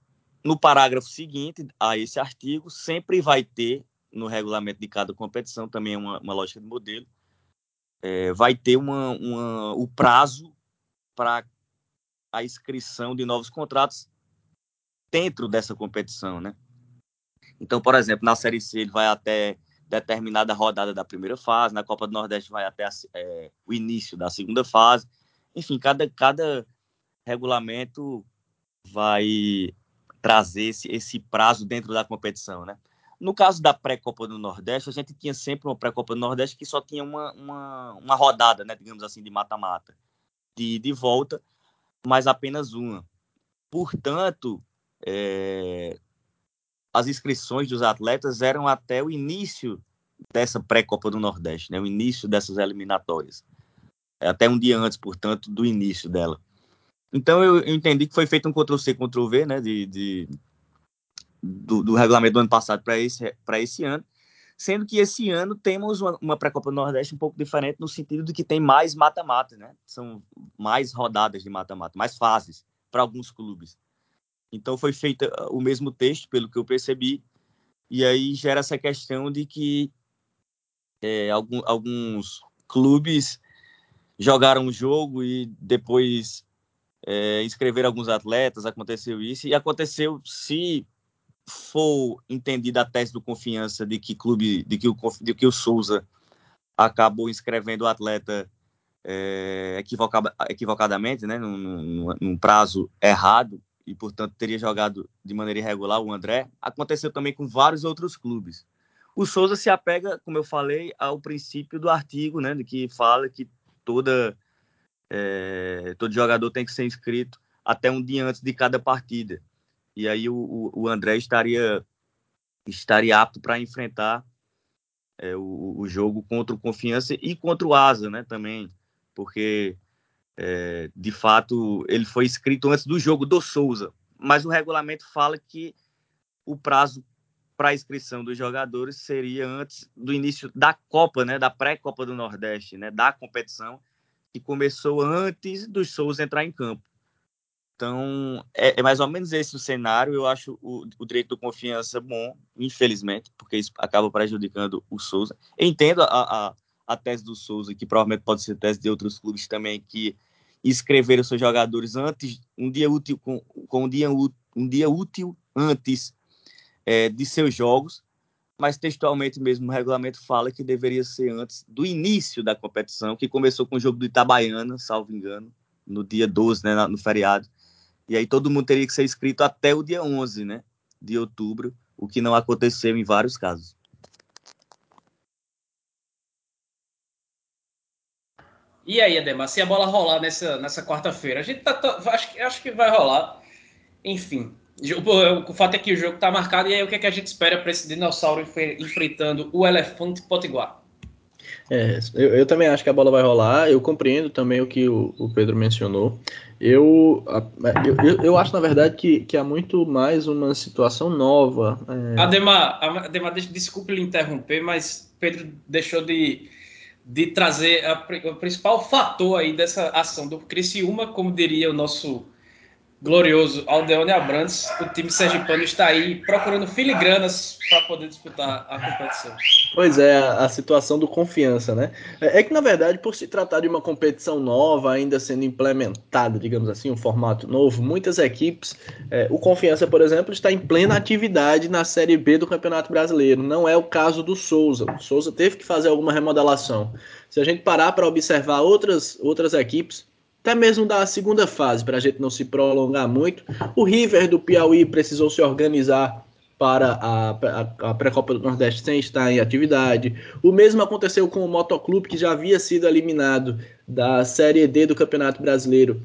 no parágrafo seguinte a esse artigo, sempre vai ter, no regulamento de cada competição, também é uma, uma lógica de modelo, é, vai ter uma, uma, o prazo para a inscrição de novos contratos dentro dessa competição, né? Então, por exemplo, na Série C ele vai até determinada rodada da primeira fase, na Copa do Nordeste vai até é, o início da segunda fase. Enfim, cada, cada regulamento vai trazer esse, esse prazo dentro da competição, né? No caso da pré-copa do Nordeste, a gente tinha sempre uma pré-copa do Nordeste que só tinha uma, uma, uma rodada, né, digamos assim, de mata-mata, de, de volta, mas apenas uma. Portanto, é, as inscrições dos atletas eram até o início dessa pré-Copa do Nordeste, né? o início dessas eliminatórias. É até um dia antes, portanto, do início dela. Então eu, eu entendi que foi feito um Ctrl-C, Ctrl-V né? de, de do, do, regulamento do ano passado para esse, esse ano, sendo que esse ano temos uma, uma pré-Copa do Nordeste um pouco diferente no sentido de que tem mais mata-mata, né? São mais rodadas de mata-mata, mais fases para alguns clubes. Então foi feito ah, o mesmo texto, pelo que eu percebi, e aí gera essa questão de que é, algum, alguns clubes jogaram o jogo e depois é, inscreveram alguns atletas, aconteceu isso, e aconteceu se for entendida a tese do confiança de que clube, de que o, de que o Souza acabou inscrevendo o atleta é, equivocada, equivocadamente, né, num, num, num prazo errado, e, portanto, teria jogado de maneira irregular o André, aconteceu também com vários outros clubes. O Souza se apega, como eu falei, ao princípio do artigo, né, de que fala que toda, é, todo jogador tem que ser inscrito até um dia antes de cada partida. E aí o, o André estaria, estaria apto para enfrentar é, o, o jogo contra o Confiança e contra o Asa, né, também, porque é, de fato, ele foi escrito antes do jogo do Souza, mas o regulamento fala que o prazo para inscrição dos jogadores seria antes do início da Copa, né, da pré-Copa do Nordeste, né, da competição que começou antes do Souza entrar em campo. Então, é, é mais ou menos esse o cenário. Eu acho o, o direito de confiança bom, infelizmente, porque isso acaba prejudicando o Souza. Entendo a, a, a tese do Souza, que provavelmente pode ser tese de outros clubes também, que escreveram seus jogadores antes, um dia útil, com, com um, dia, um dia útil antes é, de seus jogos, mas textualmente mesmo o regulamento fala que deveria ser antes do início da competição, que começou com o jogo do Itabaiana, salvo engano, no dia 12, né, no feriado. E aí todo mundo teria que ser inscrito até o dia 11, né, de outubro, o que não aconteceu em vários casos. E aí, Ademar, se a bola rolar nessa, nessa quarta-feira, a gente tá, acho, acho que vai rolar. Enfim, o, fato é que o jogo está marcado, e aí o que, é que a gente espera para esse dinossauro enfrentando o elefante potiguar? É, eu, eu, também acho que a bola vai rolar. Eu compreendo também o que o, o Pedro mencionou. Eu, eu, eu, acho, na verdade, que, que há muito mais uma situação nova. É... Ademar, Ademar, desculpe lhe interromper, mas Pedro deixou de de trazer a, o principal fator aí dessa ação do Criciúma, como diria o nosso glorioso Aldeone Abrantes, o time sergipano está aí procurando filigranas para poder disputar a competição. Pois é, a situação do confiança, né? É, é que, na verdade, por se tratar de uma competição nova, ainda sendo implementada, digamos assim, um formato novo, muitas equipes, é, o Confiança, por exemplo, está em plena atividade na Série B do Campeonato Brasileiro. Não é o caso do Souza. O Souza teve que fazer alguma remodelação. Se a gente parar para observar outras, outras equipes, até mesmo da segunda fase, para a gente não se prolongar muito. O River do Piauí precisou se organizar para a, a, a pré-copa do Nordeste sem estar em atividade. O mesmo aconteceu com o Motoclube, que já havia sido eliminado da Série D do Campeonato Brasileiro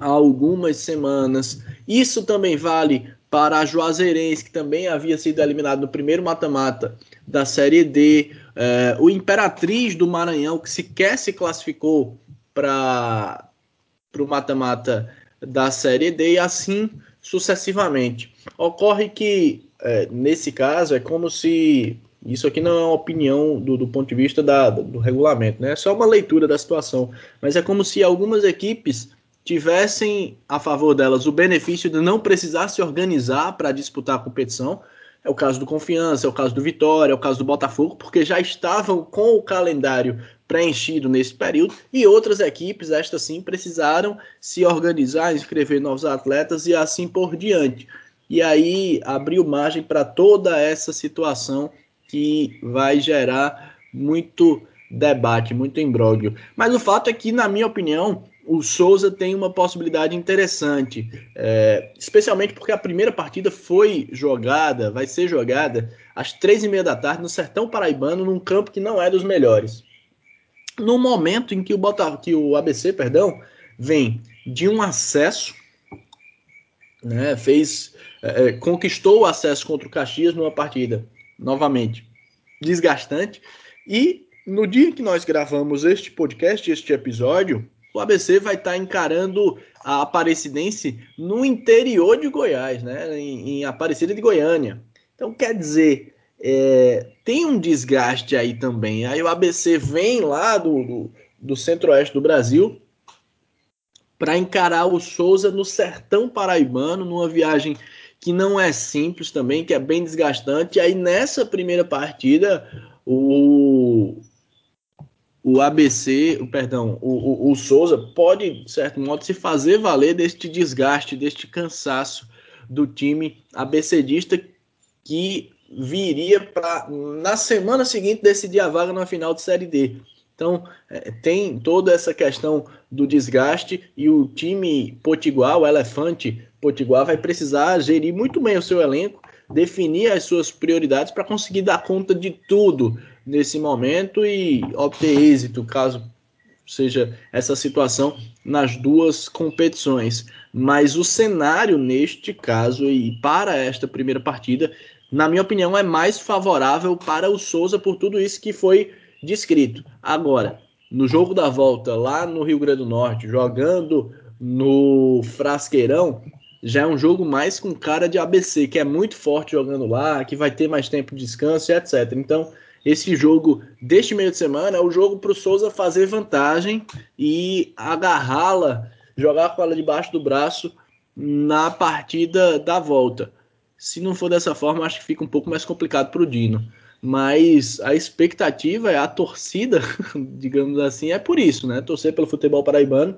há algumas semanas. Isso também vale para a Juazeirense, que também havia sido eliminado no primeiro mata-mata da Série D. É, o Imperatriz do Maranhão, que sequer se classificou para o mata-mata da Série D e assim sucessivamente. Ocorre que, é, nesse caso, é como se. Isso aqui não é uma opinião do, do ponto de vista da, do regulamento, né? é só uma leitura da situação. Mas é como se algumas equipes tivessem a favor delas o benefício de não precisar se organizar para disputar a competição. É o caso do Confiança, é o caso do Vitória, é o caso do Botafogo, porque já estavam com o calendário preenchido nesse período, e outras equipes, estas sim, precisaram se organizar, inscrever novos atletas e assim por diante. E aí abriu margem para toda essa situação que vai gerar muito debate, muito imbróglio. Mas o fato é que, na minha opinião, o Souza tem uma possibilidade interessante, é, especialmente porque a primeira partida foi jogada, vai ser jogada às três e meia da tarde no Sertão Paraibano, num campo que não é dos melhores. No momento em que o, Bota, que o ABC perdão, vem de um acesso, né, fez, é, é, conquistou o acesso contra o Caxias numa partida, novamente, desgastante, e no dia que nós gravamos este podcast, este episódio, o ABC vai estar tá encarando a Aparecidense no interior de Goiás, né, em, em Aparecida de Goiânia. Então, quer dizer, é, tem um desgaste aí também. Aí o ABC vem lá do, do, do centro-oeste do Brasil para encarar o Souza no sertão paraibano, numa viagem que não é simples também, que é bem desgastante. E aí nessa primeira partida, o, o ABC, o, perdão, o, o, o Souza pode, de certo modo, se fazer valer deste desgaste, deste cansaço do time abecedista que viria para, na semana seguinte, decidir a vaga na final de Série D. Então, é, tem toda essa questão do desgaste e o time potiguar, o elefante potiguar, vai precisar gerir muito bem o seu elenco, definir as suas prioridades para conseguir dar conta de tudo nesse momento e obter êxito, caso seja essa situação nas duas competições. Mas o cenário neste caso e para esta primeira partida na minha opinião, é mais favorável para o Souza por tudo isso que foi descrito. Agora, no jogo da volta, lá no Rio Grande do Norte, jogando no Frasqueirão, já é um jogo mais com cara de ABC, que é muito forte jogando lá, que vai ter mais tempo de descanso e etc. Então, esse jogo deste meio de semana é o jogo para o Souza fazer vantagem e agarrá-la, jogar com ela debaixo do braço na partida da volta. Se não for dessa forma, acho que fica um pouco mais complicado para o Dino. Mas a expectativa é a torcida, digamos assim, é por isso, né? Torcer pelo futebol paraibano,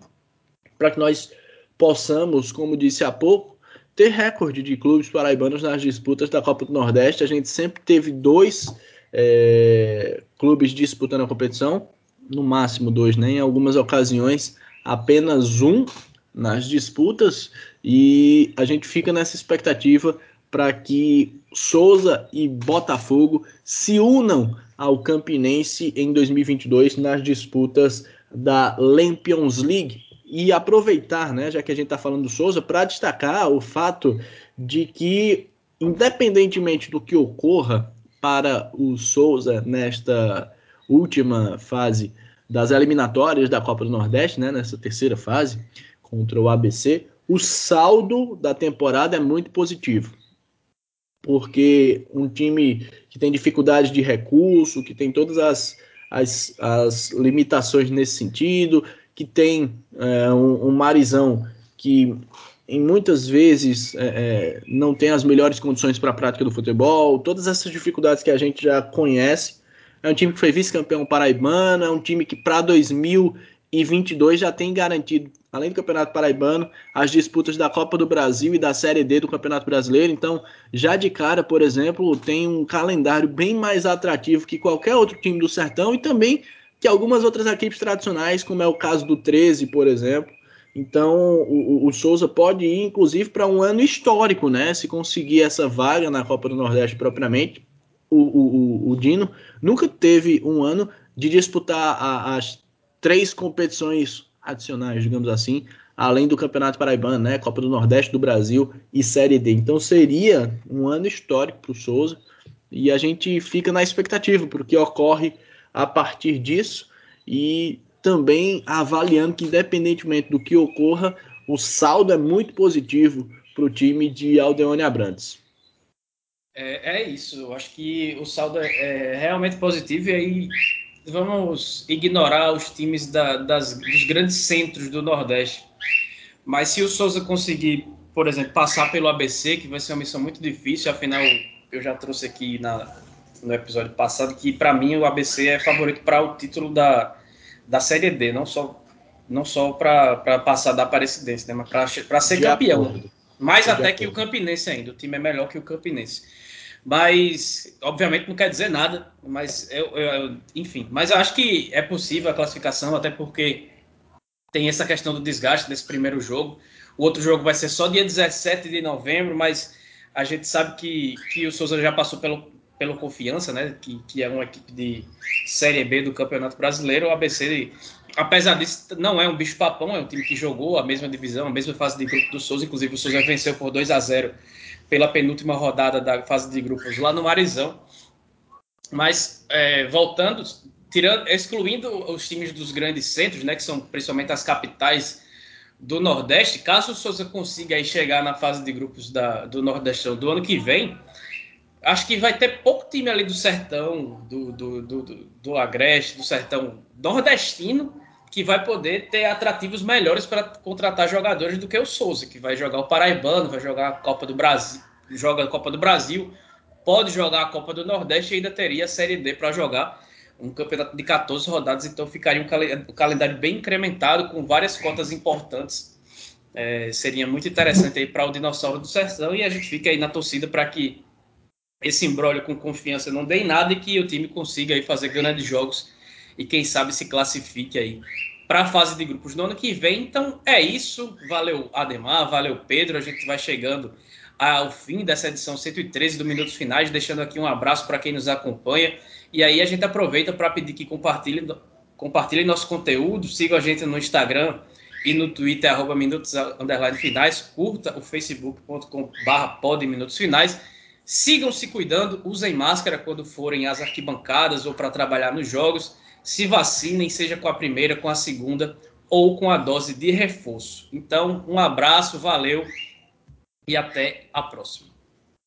para que nós possamos, como disse há pouco, ter recorde de clubes paraibanos nas disputas da Copa do Nordeste. A gente sempre teve dois é, clubes disputando a competição, no máximo dois, né? Em algumas ocasiões, apenas um nas disputas, e a gente fica nessa expectativa para que Souza e Botafogo se unam ao Campinense em 2022 nas disputas da Lampions League e aproveitar, né, já que a gente está falando do Souza, para destacar o fato de que, independentemente do que ocorra para o Souza nesta última fase das eliminatórias da Copa do Nordeste, né, nessa terceira fase contra o ABC, o saldo da temporada é muito positivo porque um time que tem dificuldade de recurso, que tem todas as, as, as limitações nesse sentido, que tem é, um, um, Marizão que em muitas vezes é, é não tem as melhores condições para a prática do futebol, todas essas dificuldades que a gente já conhece. É um time que foi vice-campeão paraibano, é um time que para 2022 já tem garantido além do Campeonato Paraibano, as disputas da Copa do Brasil e da Série D do Campeonato Brasileiro. Então, já de cara, por exemplo, tem um calendário bem mais atrativo que qualquer outro time do Sertão e também que algumas outras equipes tradicionais, como é o caso do 13, por exemplo. Então, o, o Souza pode ir, inclusive, para um ano histórico, né? Se conseguir essa vaga na Copa do Nordeste propriamente. O, o, o Dino nunca teve um ano de disputar a, as três competições adicionais, digamos assim, além do Campeonato Paraibano, né, Copa do Nordeste do Brasil e Série D. Então seria um ano histórico para o Souza e a gente fica na expectativa porque ocorre a partir disso e também avaliando que independentemente do que ocorra, o saldo é muito positivo para o time de Aldeone Abrantes. É, é, isso, eu acho que o saldo é, é realmente positivo e aí vamos ignorar os times da, das, dos grandes centros do Nordeste. Mas se o Souza conseguir, por exemplo, passar pelo ABC, que vai ser uma missão muito difícil, afinal, eu já trouxe aqui na, no episódio passado que, para mim, o ABC é favorito para o título da, da Série D, não só, não só para passar da Aparecidense, né, mas para ser De campeão. Acordo. Mais De até acordo. que o Campinense ainda. O time é melhor que o Campinense. Mas, obviamente, não quer dizer nada. Mas, eu, eu, enfim. Mas eu acho que é possível a classificação, até porque tem essa questão do desgaste desse primeiro jogo. O outro jogo vai ser só dia 17 de novembro, mas a gente sabe que, que o Souza já passou pelo, pelo Confiança, né? Que, que é uma equipe de Série B do Campeonato Brasileiro. O ABC, apesar disso, não é um bicho-papão, é um time que jogou a mesma divisão, a mesma fase de grupo do Souza. Inclusive, o Souza venceu por 2 a 0 pela penúltima rodada da fase de grupos lá no Marizão. Mas é, voltando, tirando, excluindo os times dos grandes centros, né, que são principalmente as capitais do Nordeste, caso o Souza consiga aí chegar na fase de grupos da, do Nordestão do ano que vem, acho que vai ter pouco time ali do Sertão, do, do, do, do, Agreste, do Sertão nordestino, que vai poder ter atrativos melhores para contratar jogadores do que o Souza, que vai jogar o Paraibano, vai jogar a Copa do Brasil, joga a Copa do Brasil, pode jogar a Copa do Nordeste e ainda teria a Série D para jogar um campeonato de 14 rodadas, então ficaria um, cal um calendário bem incrementado com várias cotas importantes. É, seria muito interessante aí para o Dinossauro do Sertão e a gente fica aí na torcida para que esse embrólio com confiança não dê em nada e que o time consiga aí fazer grandes jogos e quem sabe se classifique aí para a fase de grupos no ano que vem. Então é isso. Valeu, Ademar, valeu, Pedro. A gente vai chegando ao fim dessa edição 113 do Minutos Finais, deixando aqui um abraço para quem nos acompanha. E aí a gente aproveita para pedir que compartilhe, compartilhe nosso conteúdo, siga a gente no Instagram e no Twitter, arroba Minutos Finais, curta o facebook.com barra Minutos Finais. Sigam se cuidando, usem máscara quando forem às arquibancadas ou para trabalhar nos jogos se vacinem, seja com a primeira, com a segunda ou com a dose de reforço. Então, um abraço, valeu e até a próxima.